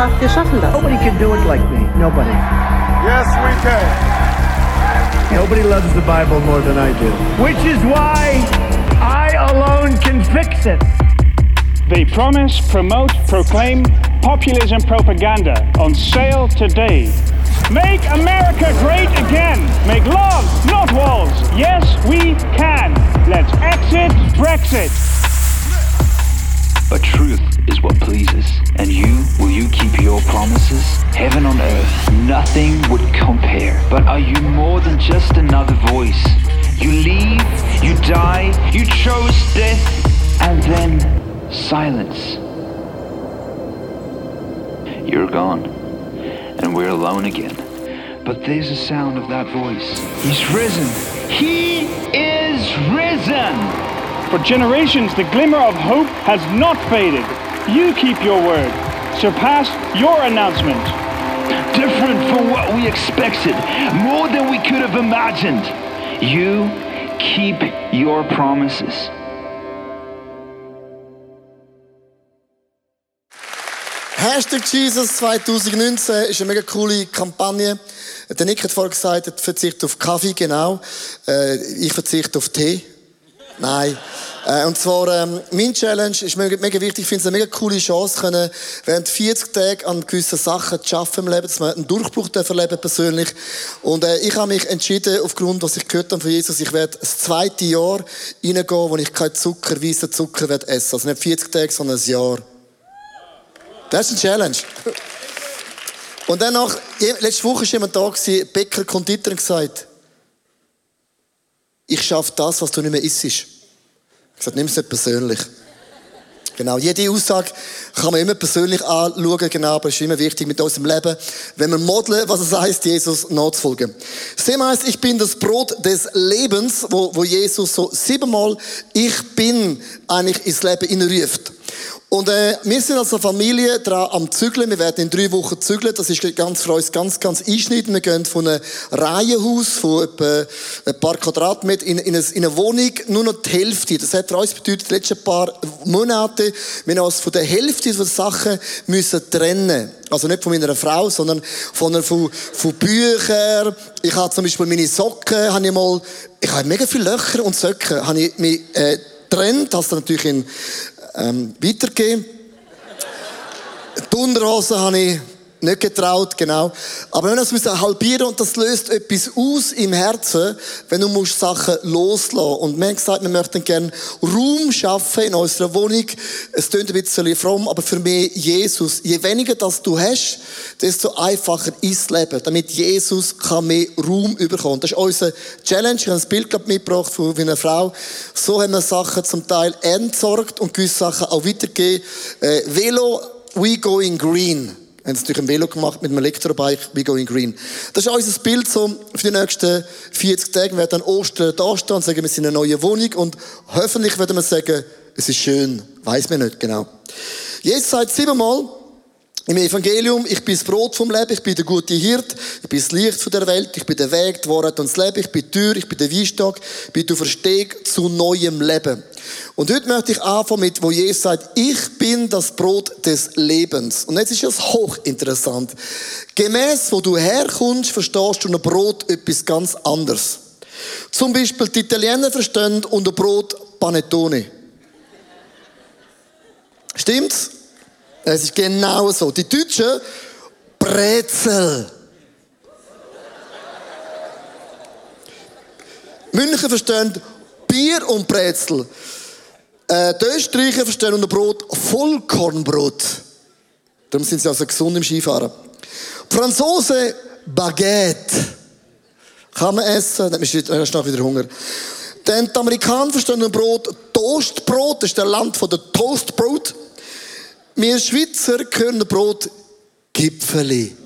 haben so vieles wir schaffen das. Nobody can do it like me. Nobody. Yes, we can. Nobody loves the Bible more than I do. Which is why I alone can fix it. They promise, promote, proclaim populism propaganda on sale today. Make America great again. Make love, not walls. Yes, we can. Let's exit Brexit. But truth is what pleases. And you, will you keep your promises? Heaven on earth, nothing would compare. But are you more than just another voice? You leave, you die, you chose death, and then silence. You're gone, and we're alone again. But there's a sound of that voice. He's risen. He is risen. For generations, the glimmer of hope has not faded. You keep your word. Surpass your announcement. Different from what we expected, more than we could have imagined. You keep your promises. Hashtag Jesus 2019 ist eine mega coole Kampagne. Der Nick hat vorhin gesagt, er verzichtet auf Kaffee, genau. Äh, ich verzichte auf Tee. Nein. Äh, und zwar, ähm, mein Challenge ist mega, mega wichtig. Ich finde es eine mega coole Chance, können während 40 Tagen an gewissen Sachen zu arbeiten im Leben, dass man einen Durchbruch erleben persönlich. Und äh, ich habe mich entschieden, aufgrund, was ich gehört habe von Jesus, ich werde das zweite Jahr reingehen, wo ich keinen Zucker, weißen Zucker werde essen. Also nicht 40 Tage, sondern ein Jahr. Das ist eine Challenge. Und dann noch, letzte Woche war jemand da, Bäcker, Konditor, und gesagt, ich schaffe das, was du nicht mehr isst. Ich gesagt, nimm es nicht persönlich. Genau, jede Aussage kann man immer persönlich anschauen, genau, aber es ist immer wichtig mit unserem Leben, wenn wir modeln, was es heißt, Jesus nachzufolgen. Das Thema heißt, ich bin das Brot des Lebens, wo, wo Jesus so siebenmal, ich bin, eigentlich ins Leben hineinruft. Und äh, wir sind als Familie dran am Zügeln. Wir werden in drei Wochen zügeln. Das ist ganz für uns ganz, ganz einschneidend. Wir gehen von einem Reihenhaus von etwa ein paar Quadratmetern in, in, eine, in eine Wohnung nur noch die Hälfte. Das hat für uns bedeutet, die letzten paar Monate, wir haben uns von der Hälfte der Sachen müssen trennen. Also nicht von meiner Frau, sondern von, von, von Büchern. Ich habe zum Beispiel meine Socken, habe ich mal, ich habe mega viele Löcher und Socken, habe ich mich, äh, trennt, das natürlich in ähm, weitergeben. Die Unterhose habe ich nicht getraut, genau. Aber müssen das halbieren und das löst etwas aus im Herzen, wenn du musst Sachen loslassen. Und wir haben gesagt, wir möchten gerne Raum schaffen in unserer Wohnung. Es klingt ein bisschen fromm, aber für mich Jesus. Je weniger das du hast, desto einfacher ist das Leben, damit Jesus kann mehr Raum überkommen. Das ist unsere Challenge. Ich habe ein Bild mitgebracht von einer Frau. So haben wir Sachen zum Teil entsorgt und gewisse Sachen auch weitergegeben. Äh, Velo, we going green. Haben es durch ein Velo gemacht mit einem Elektrobike, we going green. Das ist unser Bild so für die nächsten 40 Tage. Wir werden dann Ostern da stehen und sagen, wir sind in einer neuen Wohnung und hoffentlich werden wir sagen, es ist schön. Weiß man nicht genau. Jesus sagt siebenmal, im Evangelium, ich bin das Brot vom Leben, ich bin der gute Hirt, ich bin das Licht von der Welt, ich bin der Weg, die Wahrheit und das Leben, ich bin die Tür, ich bin der Weinstock, ich bin der Versteg zu neuem Leben. Und heute möchte ich anfangen mit, wo Jesus sagt, ich bin das Brot des Lebens. Und jetzt ist es hochinteressant. Gemäß, wo du herkommst, verstehst du unter Brot etwas ganz anderes. Zum Beispiel die Italiener verstehen unter Brot Panettone. Stimmt's? Es ist genau so. Die Deutschen, Brezel. München verstehen Bier und Brezel. Äh, die Österreicher verstehen unter Brot Vollkornbrot. Darum sind sie also gesund im Skifahren. Franzosen Baguette. Kann man essen, dann hast du wieder Hunger. Dann die Amerikaner verstehen unter Brot Toastbrot. Das ist der Land der Toastbrot. Wir Schweizer können Brot Gipfeli.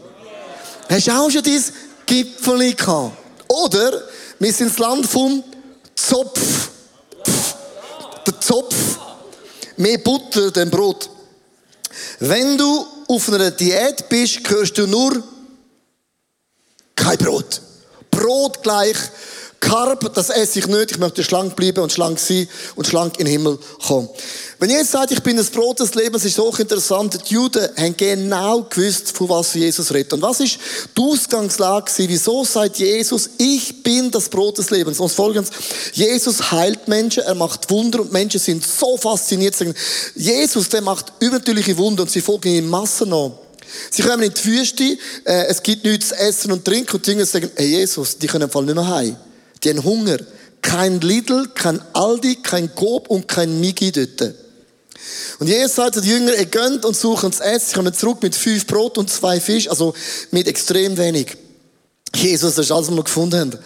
Hast du auch schon dieses Gipfeli gehabt? Oder wir sind das Land vom Zopf. Der Zopf. Mehr Butter, denn Brot. Wenn du auf einer Diät bist, hörst du nur kein Brot. Brot gleich Karb, das esse ich nicht. Ich möchte schlank bleiben und schlank sein und schlank in den Himmel kommen. Wenn jetzt sagt, ich bin das Brot des Lebens, ist auch interessant. Die Juden haben genau gewusst, von was Jesus redet. Und was ist die Ausgangslage? Wieso sagt Jesus, ich bin das Brot des Lebens? Und folgendes, Jesus heilt Menschen, er macht Wunder und Menschen sind so fasziniert. Sagen, Jesus, der macht übernatürliche Wunder und sie folgen ihm in Massen nach. Sie kommen in die Wüste, äh, es gibt nichts zu essen und trinken und die Jünger sagen, hey Jesus, die können im Fall nicht mehr heim. Haben Hunger. Kein Lidl, kein Aldi, kein Coop und kein Migi dort. Und Jesus sagt den Jüngern, ihr gönnt und suchen das Essen. Sie kommen zurück mit fünf Brot und zwei Fisch, also mit extrem wenig. Jesus, das ist alles, was wir gefunden haben.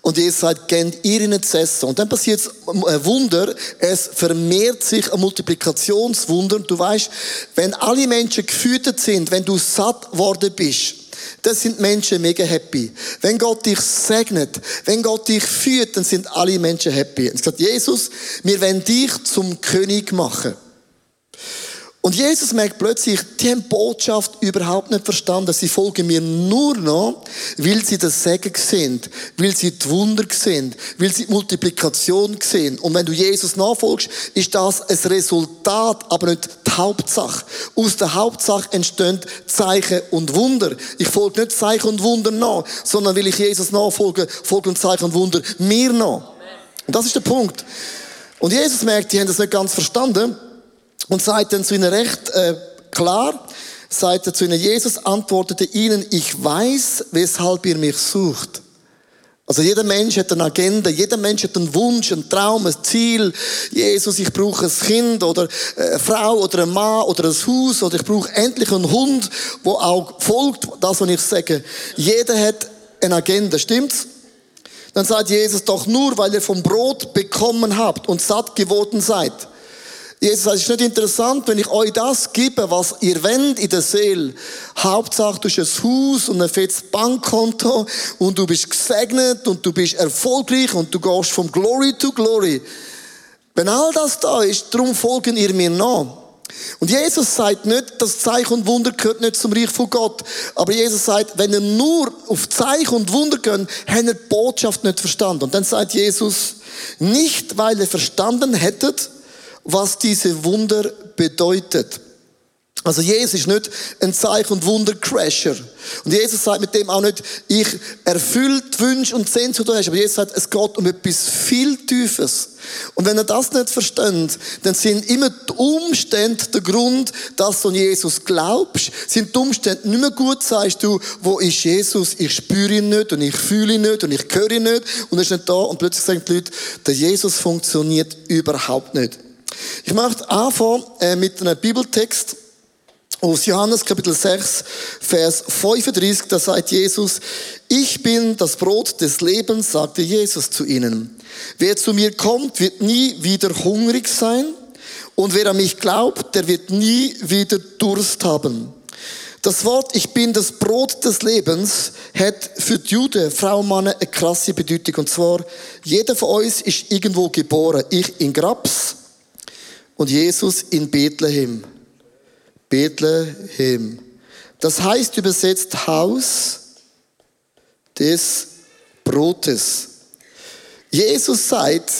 Und Jesus sagt, gebt ihr ihnen zu essen. Und dann passiert ein Wunder, es vermehrt sich ein Multiplikationswunder. Und du weißt, wenn alle Menschen gefüttert sind, wenn du satt worden bist, das sind Menschen mega happy. Wenn Gott dich segnet, wenn Gott dich führt, dann sind alle Menschen happy. Und sagt Jesus, wir wollen dich zum König machen. Und Jesus merkt plötzlich, die haben Botschaft überhaupt nicht verstanden. Sie folgen mir nur noch, weil sie das Segen sehen, weil sie die Wunder sehen, weil sie die Multiplikation sehen. Und wenn du Jesus nachfolgst, ist das ein Resultat, aber nicht die Hauptsache. Aus der Hauptsache entstehen Zeichen und Wunder. Ich folge nicht Zeichen und Wunder nach, sondern will ich Jesus nachfolgen, folgen Zeichen und Wunder mir nach. Und das ist der Punkt. Und Jesus merkt, die haben das nicht ganz verstanden. Und sagt dann zu ihnen recht äh, klar, sagt er zu ihnen, Jesus antwortete ihnen, ich weiß, weshalb ihr mich sucht. Also jeder Mensch hat eine Agenda, jeder Mensch hat einen Wunsch, einen Traum, ein Ziel. Jesus, ich brauche ein Kind oder eine Frau oder ein Mann oder ein Haus oder ich brauche endlich einen Hund, wo auch folgt, das, was ich sage. Jeder hat eine Agenda, stimmt's? Dann sagt Jesus doch nur, weil ihr vom Brot bekommen habt und satt geworden seid. Jesus sagt, es ist nicht interessant, wenn ich euch das gebe, was ihr wollt in der Seele. Hauptsache, du hast ein Haus und ein fettes Bankkonto und du bist gesegnet und du bist erfolgreich und du gehst vom Glory to Glory. Wenn all das da ist, darum folgen ihr mir nach. Und Jesus sagt nicht, das Zeichen und Wunder gehört nicht zum Reich von Gott. Aber Jesus sagt, wenn ihr nur auf Zeichen und Wunder geht, habt ihr die Botschaft nicht verstanden. Und dann sagt Jesus, nicht weil ihr verstanden hättet, was diese Wunder bedeutet. Also Jesus ist nicht ein Zeichen- und Wundercrasher. Und Jesus sagt mit dem auch nicht, ich erfülle die Wünsche und Sehnsucht, hast. Aber Jesus sagt, es geht um etwas viel Tiefes. Und wenn er das nicht versteht, dann sind immer die Umstände der Grund, dass du an Jesus glaubst. Sind die Umstände nicht mehr gut, sagst du, wo ist Jesus? Ich spüre ihn nicht und ich fühle ihn nicht und ich höre ihn nicht und er ist nicht da. Und plötzlich sagen die Leute, der Jesus funktioniert überhaupt nicht. Ich möchte anfangen äh, mit einem Bibeltext aus Johannes Kapitel 6, Vers 35. Da sagt Jesus, ich bin das Brot des Lebens, sagte Jesus zu ihnen. Wer zu mir kommt, wird nie wieder hungrig sein. Und wer an mich glaubt, der wird nie wieder Durst haben. Das Wort Ich bin das Brot des Lebens hat für die Juden, Frau und Mann, eine krasse Bedeutung. Und zwar, jeder von uns ist irgendwo geboren. Ich in Grabs, und Jesus in Bethlehem. Bethlehem. Das heißt übersetzt Haus des Brotes. Jesus sagt,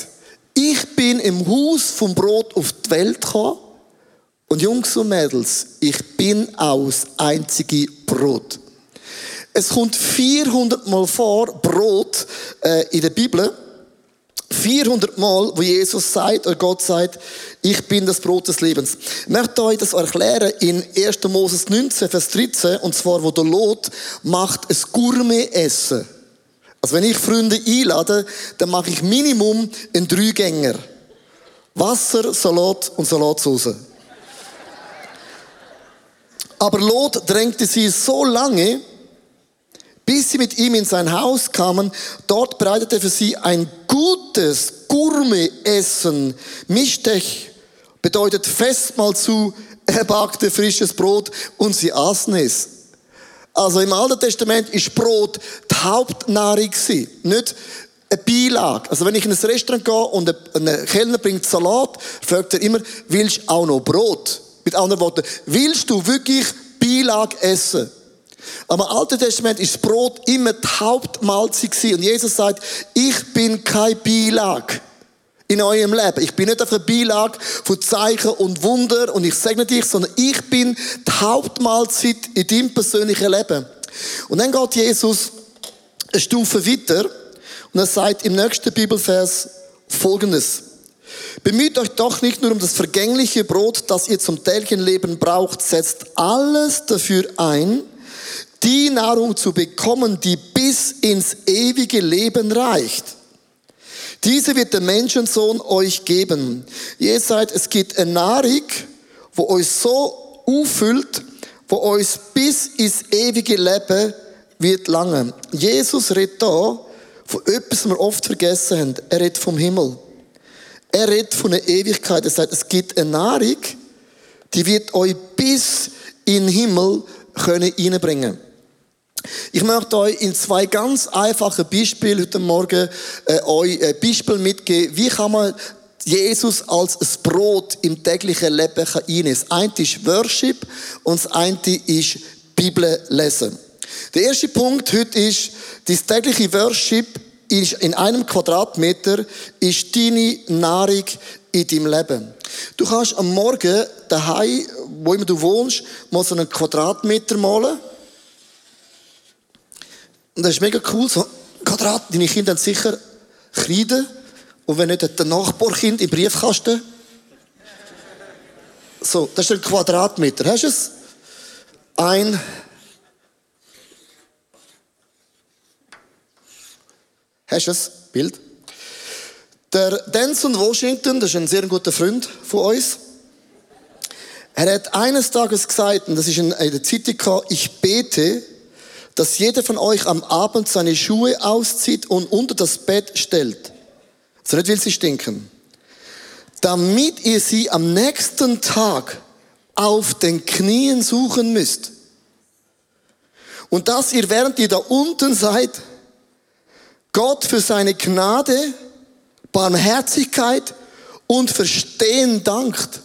ich bin im Haus vom Brot auf die Welt gekommen und Jungs und Mädels, ich bin aus einzige Brot. Es kommt 400 Mal vor, Brot äh, in der Bibel. 400 Mal, wo Jesus sagt, oder Gott sagt, ich bin das Brot des Lebens. Ich möchte euch das erklären in 1. Moses 19, Vers 13, und zwar, wo der Lot macht ein Gourmet-Essen. Also wenn ich Freunde einlade, dann mache ich Minimum einen Dreigänger. Wasser, Salat und Salatsauce. Aber Lot drängte sie so lange, bis sie mit ihm in sein Haus kamen. Dort bereitete er für sie ein gutes Gourmet-Essen. Mischtech bedeutet Festmahl zu, er backte frisches Brot und sie aßen es. Also im Alten Testament ist Brot die Hauptnahrung gewesen, nicht eine Beilage. Also wenn ich in ein Restaurant gehe und ein Kellner bringt Salat, fragt er immer, willst du auch noch Brot? Mit anderen Worten, willst du wirklich Beilage essen? Im Alten Testament ist Brot immer die Hauptmahlzeit gewesen. Und Jesus sagt, ich bin kein Beilage in eurem Leben. Ich bin nicht auf einer Beilage von Zeichen und Wunder und ich segne dich, sondern ich bin die Hauptmahlzeit in deinem persönlichen Leben. Und dann geht Jesus eine Stufe weiter und er sagt im nächsten Bibelvers Folgendes. Bemüht euch doch nicht nur um das vergängliche Brot, das ihr zum täglichen Leben braucht, setzt alles dafür ein, die Nahrung zu bekommen, die bis ins ewige Leben reicht. Diese wird der Menschensohn euch geben. Ihr seid, es gibt eine Nahrung, wo euch so auffüllt, wo euch bis ins ewige Leben wird lange. Jesus redet da von etwas, was wir oft vergessen haben. Er redet vom Himmel. Er redet von der Ewigkeit. Er sagt, es gibt eine Nahrung, die wird euch bis in den Himmel können reinbringen. Ich möchte euch in zwei ganz einfachen Beispielen heute Morgen äh, euch ein Beispiel mitgeben, wie kann man Jesus als ein Brot im täglichen Leben einnehmen. Das eine ist Worship und das eine ist Bibel lesen. Der erste Punkt heute ist, das tägliche Worship ist in einem Quadratmeter ist deine Nahrung in deinem Leben. Du kannst am Morgen daheim, wo immer du wohnst, mal so einen Quadratmeter malen. Und das ist mega cool, so Quadrat. Deine Kinder haben sicher Kreide. Und wenn nicht, hat der Nachbarkind im Briefkasten. So, das ist ein Quadratmeter. Hast du es? Ein Hast du es? Bild. Der Denson Washington, das ist ein sehr guter Freund von uns. Er hat eines Tages gesagt, und das ist in der Zeitung, ich bete, dass jeder von euch am Abend seine Schuhe auszieht und unter das Bett stellt. So nicht will sie stinken. Damit ihr sie am nächsten Tag auf den Knien suchen müsst. Und dass ihr, während ihr da unten seid, Gott für seine Gnade, Barmherzigkeit und Verstehen dankt.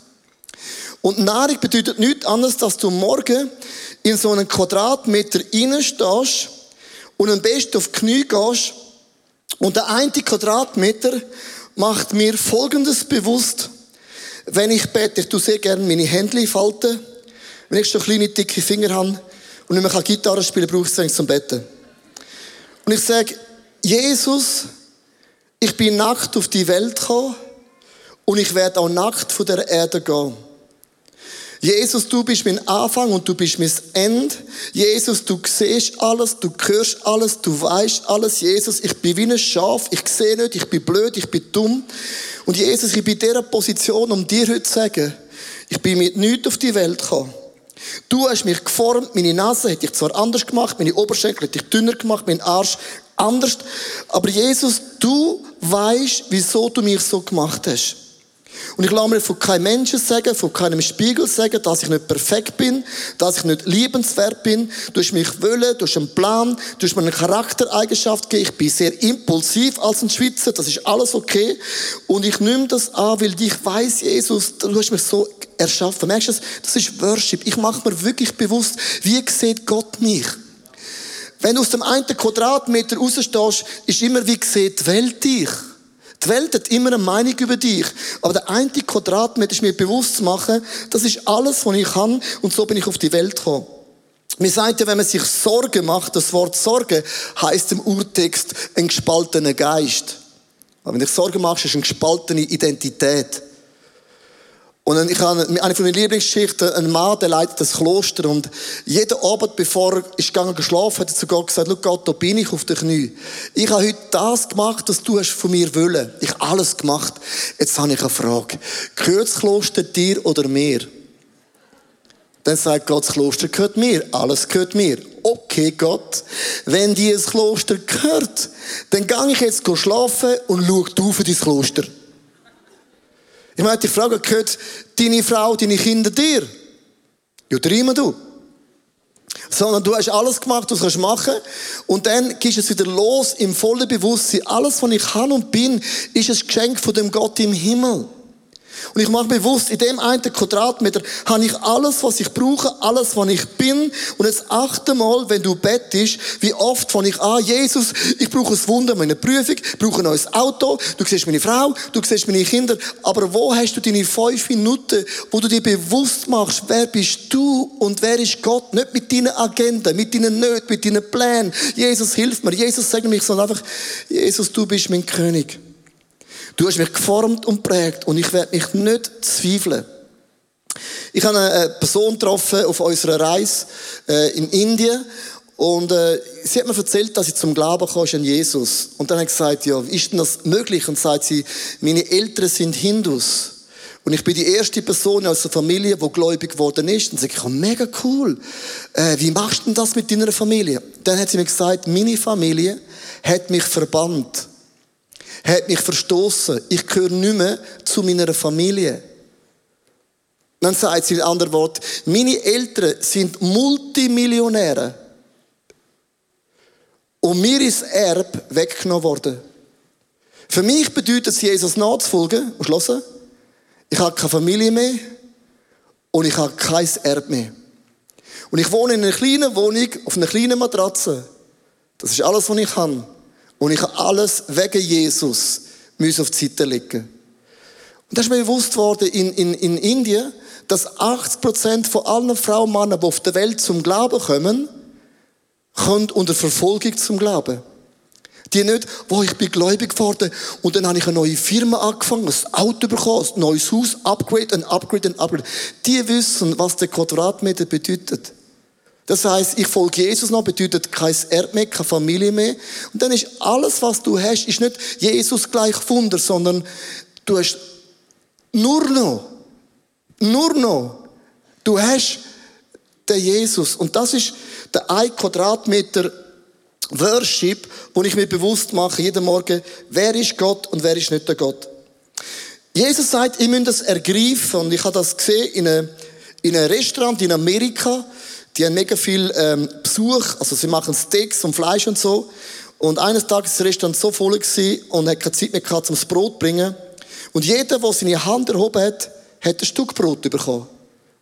Und Nahrung bedeutet nichts anderes, dass du morgen in so einen Quadratmeter reinstehst und am besten auf die Knie gehst. Und der eine Quadratmeter macht mir Folgendes bewusst. Wenn ich bete, ich tue sehr gerne meine Hände falten. Wenn ich so kleine, dicke Finger habe und nicht mehr Gitarre spielen kann, brauche ich es zum Betten. Und ich sage, Jesus, ich bin nackt auf die Welt gekommen und ich werde auch nackt von der Erde gehen. Jesus, du bist mein Anfang und du bist mein Ende. Jesus, du siehst alles, du hörst alles, du weißt alles. Jesus, ich bin wie ein Schaf, ich sehe nicht, ich bin blöd, ich bin dumm. Und Jesus, ich bin in dieser Position, um dir heute zu sagen, ich bin mit nichts auf die Welt gekommen. Du hast mich geformt, meine Nase hätte ich zwar anders gemacht, meine Oberschenkel hätte ich dünner gemacht, mein Arsch anders. Aber Jesus, du weißt, wieso du mich so gemacht hast. Und ich lasse mir von keinem Menschen sagen, von keinem Spiegel sagen, dass ich nicht perfekt bin, dass ich nicht liebenswert bin. Du hast mich wollen, du hast einen Plan, du hast mir eine Charaktereigenschaft gegeben. Ich bin sehr impulsiv als ein Schweizer, das ist alles okay. Und ich nehme das an, weil ich weiß, Jesus, du hast mich so erschaffen. Merkst du das? Das ist Worship. Ich mache mir wirklich bewusst, wie sieht Gott mich? Wenn du aus dem einen Quadratmeter rausstehst, ist immer, wie sieht die Welt dich? Die Welt hat immer eine Meinung über dich. Aber der eine Quadratmeter ist mir bewusst zu machen, das ist alles, was ich kann. Und so bin ich auf die Welt gekommen. Mir sagt ja, wenn man sich Sorgen macht, das Wort Sorge heißt im Urtext ein gespaltener Geist. Aber wenn dich Sorgen machst, ist eine gespaltene Identität. Und ich habe eine von meinen Lieblingsgeschichten, ein Mann, der leitet das Kloster und jeden Abend, bevor er ist gegangen geschlafen, hat er zu Gott gesagt, schau Gott, da bin ich auf den Knie. Ich habe heute das gemacht, was du hast von mir wollen. Ich habe alles gemacht. Jetzt habe ich eine Frage. Gehört das Kloster dir oder mir? Dann sagt Gott, das Kloster gehört mir. Alles gehört mir. Okay, Gott, wenn dir das Kloster gehört, dann gehe ich jetzt schlafen und schau du für dein Kloster. Ich meine, die Frage, gehört deine Frau, deine Kinder dir? Ja, immer du. Sondern du hast alles gemacht, was du machen kannst. Und dann gehst es wieder los im vollen Bewusstsein. Alles, was ich kann und bin, ist ein Geschenk von dem Gott im Himmel. Und ich mache bewusst, in dem einen Quadratmeter habe ich alles, was ich brauche, alles, was ich bin. Und jetzt achte mal, wenn du bettest, wie oft fange ich an, Jesus, ich brauche ein Wunder, meine Prüfung, ich brauche ein neues Auto, du siehst meine Frau, du siehst meine Kinder. Aber wo hast du deine fünf Minuten, wo du dir bewusst machst, wer bist du und wer ist Gott? Nicht mit deinen Agenda, mit deinen Nöten, mit deinen Plänen. Jesus, hilf mir. Jesus, sag mich, sondern einfach, Jesus, du bist mein König. Du hast mich geformt und prägt und ich werde mich nicht zweifeln. Ich habe eine Person getroffen auf unserer Reise äh, in Indien und äh, sie hat mir erzählt, dass sie zum Glauben kam an Jesus. Und dann hat sie gesagt, ja, ist denn das möglich? Und sagt sie, meine Eltern sind Hindus. Und ich bin die erste Person aus der Familie, die gläubig geworden ist. Und sage ich, oh, mega cool. Äh, wie machst du denn das mit deiner Familie? Dann hat sie mir gesagt, meine Familie hat mich verbannt hat mich verstoßen. Ich gehöre nicht mehr zu meiner Familie. Dann sagt sie in anderen Worten, meine Eltern sind Multimillionäre. Und mir ist Erb weggenommen worden. Für mich bedeutet es, Jesus nachzufolgen, und schlossen, ich habe keine Familie mehr und ich habe kein Erb mehr. Und ich wohne in einer kleinen Wohnung auf einer kleinen Matratze. Das ist alles, was ich habe. Und ich habe alles wegen Jesus müssen auf die Seite legen. Und da ist mir bewusst worden, in, in, in Indien, dass 80% von allen Frauen und Männern, die auf der Welt zum Glauben kommen, kommen unter Verfolgung zum Glauben. Die nicht, wo ich bin gläubig geworden und dann habe ich eine neue Firma angefangen, ein Auto bekommen, ein neues Haus, Upgrade, ein Upgrade, ein Upgrade. Die wissen, was der Quadratmeter bedeutet. Das heißt, ich folge Jesus noch, bedeutet kein Erb mehr, keine Familie mehr. Und dann ist alles, was du hast, ist nicht Jesus gleich Wunder, sondern du hast nur noch, nur noch, du hast den Jesus. Und das ist der ein Quadratmeter Worship, wo ich mir bewusst mache, jeden Morgen, wer ist Gott und wer ist nicht der Gott. Jesus sagt, ihr müsst das ergreifen. Und ich habe das gesehen in einem Restaurant in Amerika. Die haben mega viel ähm, Besuch, also sie machen Steaks und Fleisch und so. Und eines Tages ist das Restaurant so voll gewesen und hat keine Zeit mehr gehabt, um das Brot zu bringen. Und jeder, der seine Hand erhoben hat, hat ein Stück Brot bekommen.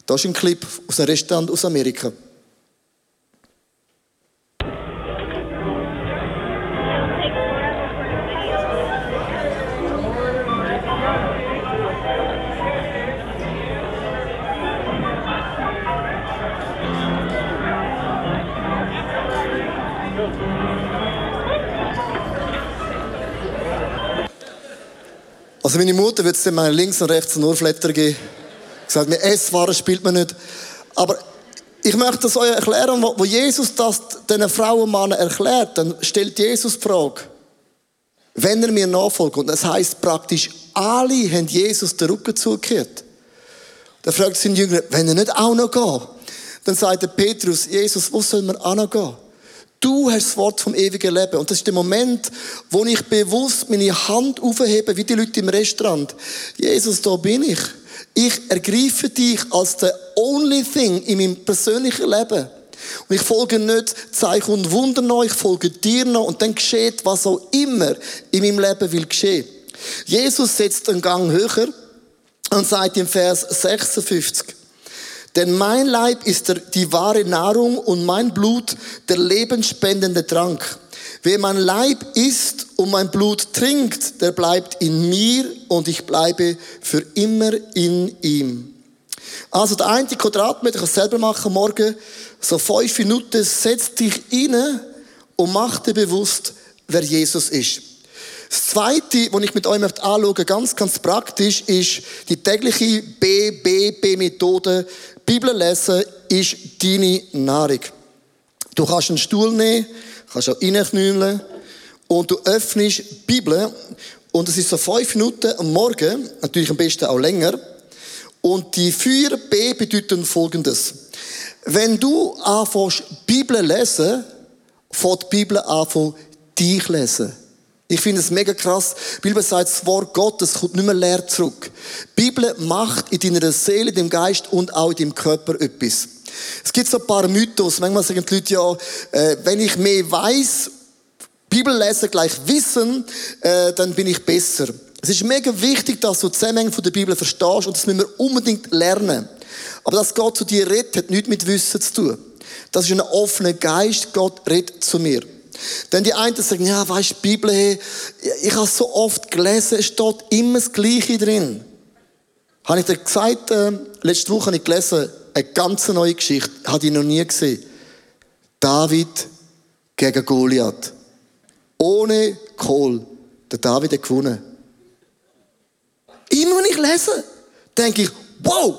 Das ist ein Clip aus einem Restaurant aus Amerika. Also meine Mutter wird es dann mal links und rechts nur Flatter geben. Gesagt, mit Esswaren spielt man nicht. Aber ich möchte das euch erklären, wo Jesus das den Frauen und Männern erklärt, dann stellt Jesus die Frage, wenn er mir nachfolgt, und das heißt praktisch, alle haben Jesus den Rücken zugekehrt. Dann fragt sein Jünger, wenn er nicht auch noch geht, dann sagt der Petrus, Jesus, wo soll man auch noch gehen? Du hast das Wort vom ewigen Leben. Und das ist der Moment, wo ich bewusst meine Hand aufhebe, wie die Leute im Restaurant. Jesus, da bin ich. Ich ergreife dich als the only thing in meinem persönlichen Leben. Und ich folge nicht Zeichen und Wunder noch, ich folge dir noch und dann geschieht, was auch immer in meinem Leben will geschehen. Jesus setzt einen Gang höher und sagt im Vers 56, denn mein Leib ist die wahre Nahrung und mein Blut der lebensspendende Trank. Wer mein Leib isst und mein Blut trinkt, der bleibt in mir und ich bleibe für immer in ihm. Also der eine Quadratmeter, ich selber machen morgen, so fünf Minuten, setz dich rein und mach dir bewusst, wer Jesus ist. Das Zweite, was ich mit euch möchte, ganz, ganz praktisch, ist die tägliche BBB-Methode. Bibel lesen ist deine Nahrung. Du kannst einen Stuhl nehmen, kannst auch reinknüllen und du öffnest die Bibel und es ist so fünf Minuten am Morgen, natürlich am besten auch länger. Und die vier B bedeuten folgendes. Wenn du anfängst, Bibel lesen, fängt die Bibel an, dich lesen. Ich finde es mega krass. Die Bibel sagt, das Wort Gottes kommt nicht mehr leer zurück. Die Bibel macht in deiner Seele, dem Geist und auch in deinem Körper etwas. Es gibt so ein paar Mythos. Manchmal sagen die Leute ja, äh, wenn ich mehr weiß, Bibel lesen gleich wissen, äh, dann bin ich besser. Es ist mega wichtig, dass du Zusammenhänge von der Bibel verstehst und das müssen wir unbedingt lernen. Aber dass Gott zu dir redet, hat nichts mit Wissen zu tun. Das ist ein offener Geist, Gott redet zu mir. Denn die einen sagen, ja, weißt du, Bibel, hey, ich habe so oft gelesen, es steht immer das Gleiche drin. Habe ich dir gesagt, äh, letzte Woche habe ich gelesen, eine ganz neue Geschichte, hatte ich noch nie gesehen. David gegen Goliath. Ohne Kohl. Der David hat gewonnen. Immer wenn ich lese, denke ich, wow,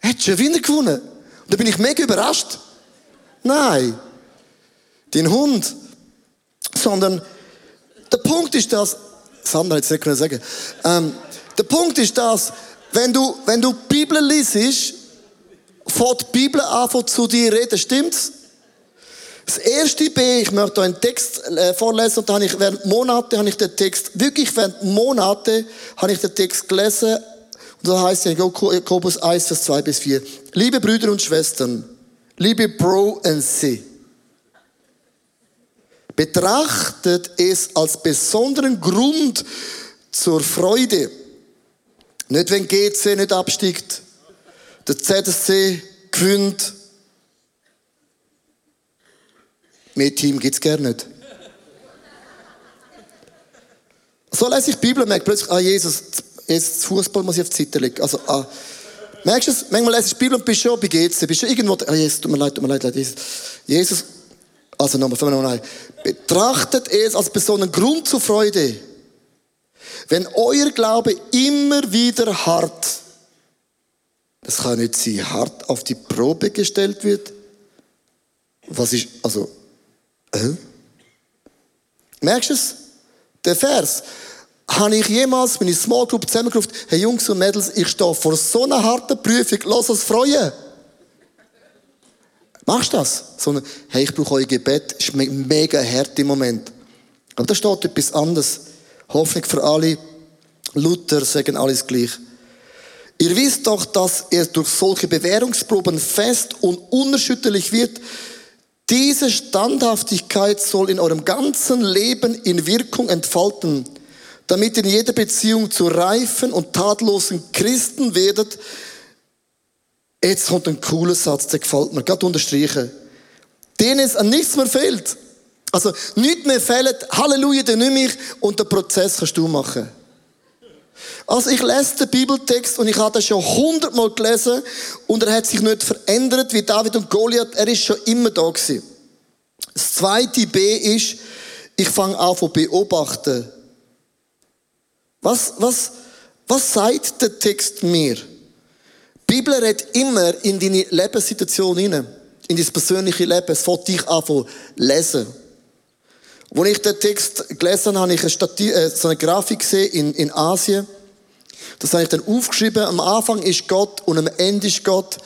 er hat schon wieder gewonnen. Und da bin ich mega überrascht. Nein, den Hund. Sondern der Punkt ist das, Sandra hat es nicht können sagen, ähm, der Punkt ist das, wenn du, wenn du die Bibel liest, fängt die Bibel an zu dir reden, stimmt's? Das erste B, ich möchte einen Text äh, vorlesen und da habe ich während Monate habe ich den Text, wirklich während Monate habe ich den Text gelesen und da heißt es in Jakobus 1, Vers 2 bis 4. Liebe Brüder und Schwestern, liebe Bro and See, betrachtet es als besonderen Grund zur Freude. Nicht wenn GC nicht absteigt, der ZSC gewinnt, Mehr Team gibt es gerne nicht. So lese ich die Bibel und merke plötzlich, ah, Jesus, jetzt das Fußball muss ich auf die Seite legen. Also, ah, merkst du es? Manchmal lese ich die Bibel und bist schon bei GC, bist schon irgendwo, ah, Jesus, tut mir leid, tut mir leid, leid Jesus. Jesus, also nochmal, fangen wir nochmal ein. Betrachtet es als besonderen Grund zur Freude, wenn euer Glaube immer wieder hart, das kann nicht sein, hart auf die Probe gestellt wird. Was ist, also, äh? Merkst du es? Der Vers. Habe ich jemals meine Small Group zusammengerufen, hey Jungs und Mädels, ich stehe vor so einer harten Prüfung, lass uns freuen. Machst du das? Sondern, hey, ich brauche euer Gebet, ist mega hart im Moment. Aber da steht etwas anderes. Hoffnung für alle. Luther sagen alles gleich. Ihr wisst doch, dass er durch solche Bewährungsproben fest und unerschütterlich wird, diese Standhaftigkeit soll in eurem ganzen Leben in Wirkung entfalten, damit in jeder Beziehung zu reifen und tadellosen Christen werdet. Jetzt kommt ein cooler Satz, der gefällt mir, gerade unterstreichen. Denen es an nichts mehr fehlt. Also, nichts mehr fehlt, Halleluja, den nimm ich und den Prozess kannst du machen. Also ich lese den Bibeltext und ich habe das schon hundertmal gelesen und er hat sich nicht verändert wie David und Goliath. Er ist schon immer da gewesen. Das zweite B ist, ich fange an zu beobachten. Was, was, was sagt der Text mir? Bibel redet immer in deine Lebenssituation hinein, in dein persönliche Leben. Es fängt dich an zu lesen. Als ich den Text gelesen habe, habe ich eine, Stati äh, so eine Grafik gesehen in, in Asien. Das habe ich dann aufgeschrieben. Am Anfang ist Gott und am Ende ist Gott.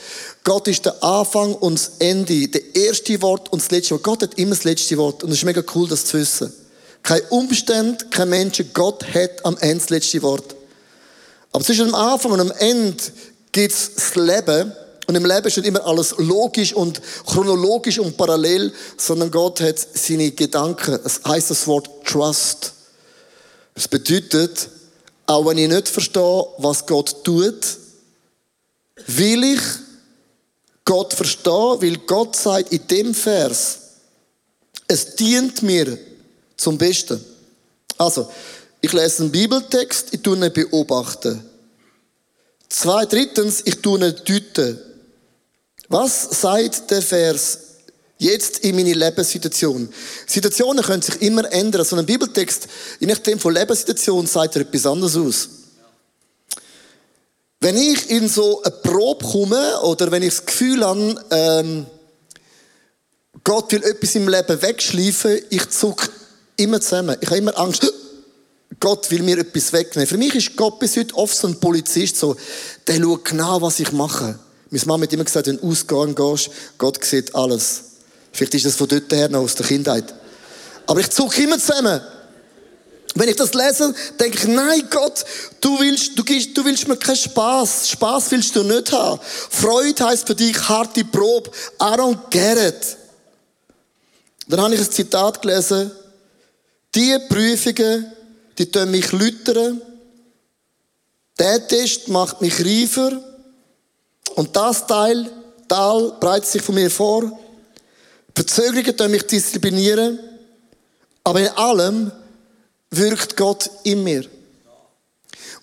Gott ist der Anfang und das Ende, der erste Wort und das letzte Wort. Gott hat immer das letzte Wort und es ist mega cool, das zu wissen. Kein Umstand, kein Mensch, Gott hat am Ende das letzte Wort. Aber zwischen dem Anfang und dem Ende gibt es das Leben. Und im Leben ist nicht immer alles logisch und chronologisch und parallel, sondern Gott hat seine Gedanken. Es heißt das Wort Trust. Das bedeutet, auch wenn ich nicht verstehe, was Gott tut, will ich Gott verstehen, weil Gott sagt in dem Vers, es dient mir zum Besten. Also, ich lese einen Bibeltext, ich tue ihn beobachten. Zwei, drittens, ich tue ihn deuten. Was sagt der Vers jetzt in meine Lebenssituation? Situationen können sich immer ändern. So ein Bibeltext, je nachdem von Lebenssituation, sagt er etwas anderes aus. Wenn ich in so eine Probe komme oder wenn ich das Gefühl habe, ähm, Gott will etwas im Leben wegschleifen, ich zuck immer zusammen. Ich habe immer Angst, Gott will mir etwas wegnehmen. Für mich ist Gott bis heute oft so ein Polizist, so, der schaut genau, was ich mache. Meine Mama hat immer gesagt, wenn du ausgehen gehst, Gott sieht alles. Vielleicht ist das von dort her noch aus der Kindheit. Aber ich zucke immer zusammen. Wenn ich das lese, denke ich, nein Gott, du willst, du, du willst mir keinen Spaß. Spaß willst du nicht haben. Freude heißt für dich harte Probe. I don't get it. Dann habe ich ein Zitat gelesen. Die Prüfungen, die tun mich lütern, Der Test macht mich reifer und das Teil, Tal breitet sich von mir vor. Verzögerungen tun mich disziplinieren, aber in allem wirkt Gott in mir.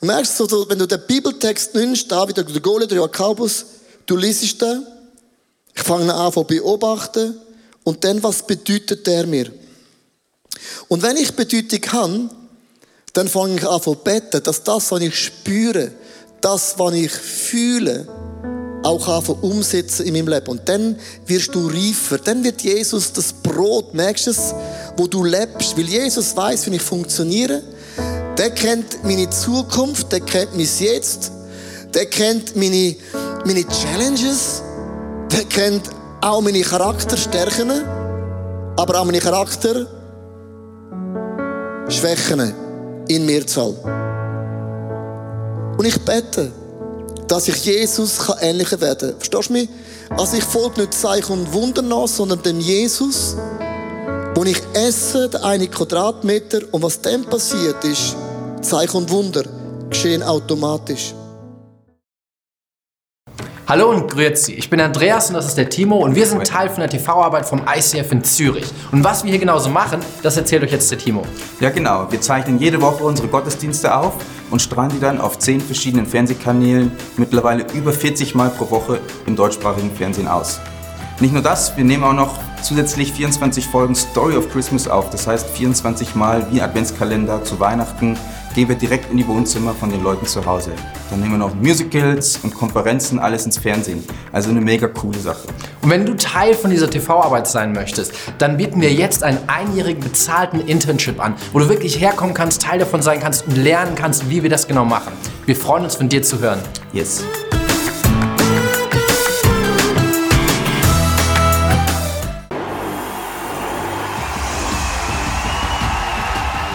Und merkst du, wenn du den Bibeltext nimmst, da wieder der Goliath, der Jakobus, du liest den, ich fange an zu beobachten und dann, was bedeutet der mir? Und wenn ich Bedeutung habe, dann fange ich an zu beten, dass das, was ich spüre, das, was ich fühle, auch anfangen umsetzen in meinem Leben. Und dann wirst du reifer. Dann wird Jesus das Brot, merkst du es, wo du lebst. Weil Jesus weiß, wie ich funktioniere. Der kennt meine Zukunft, der kennt mein Jetzt, der kennt meine, meine Challenges, der kennt auch meine Charakterstärken, aber auch meine Charakterschwächen in Mehrzahl. Und ich bete, dass ich Jesus ähnlicher werden kann. Verstehst du mich? Also ich folge nicht Zeichen und Wunder nach, sondern dem Jesus, wo ich esse, der eine Quadratmeter, und was dann passiert ist, Zeichen und Wunder geschehen automatisch. Hallo und grüezi. Ich bin Andreas und das ist der Timo und wir sind Teil von der TV-Arbeit vom ICF in Zürich. Und was wir hier genauso machen, das erzählt euch jetzt der Timo. Ja, genau. Wir zeichnen jede Woche unsere Gottesdienste auf und strahlen die dann auf zehn verschiedenen Fernsehkanälen mittlerweile über 40 Mal pro Woche im deutschsprachigen Fernsehen aus. Nicht nur das, wir nehmen auch noch zusätzlich 24 Folgen Story of Christmas auf. Das heißt 24 Mal wie Adventskalender zu Weihnachten gehen wir direkt in die Wohnzimmer von den Leuten zu Hause. Dann nehmen wir noch Musicals und Konferenzen, alles ins Fernsehen. Also eine mega coole Sache. Und wenn du Teil von dieser TV-Arbeit sein möchtest, dann bieten wir jetzt einen einjährigen bezahlten Internship an, wo du wirklich herkommen kannst, Teil davon sein kannst und lernen kannst, wie wir das genau machen. Wir freuen uns von dir zu hören. Yes.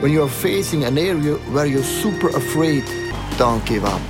when you are facing an area where you're super afraid. Don't give up.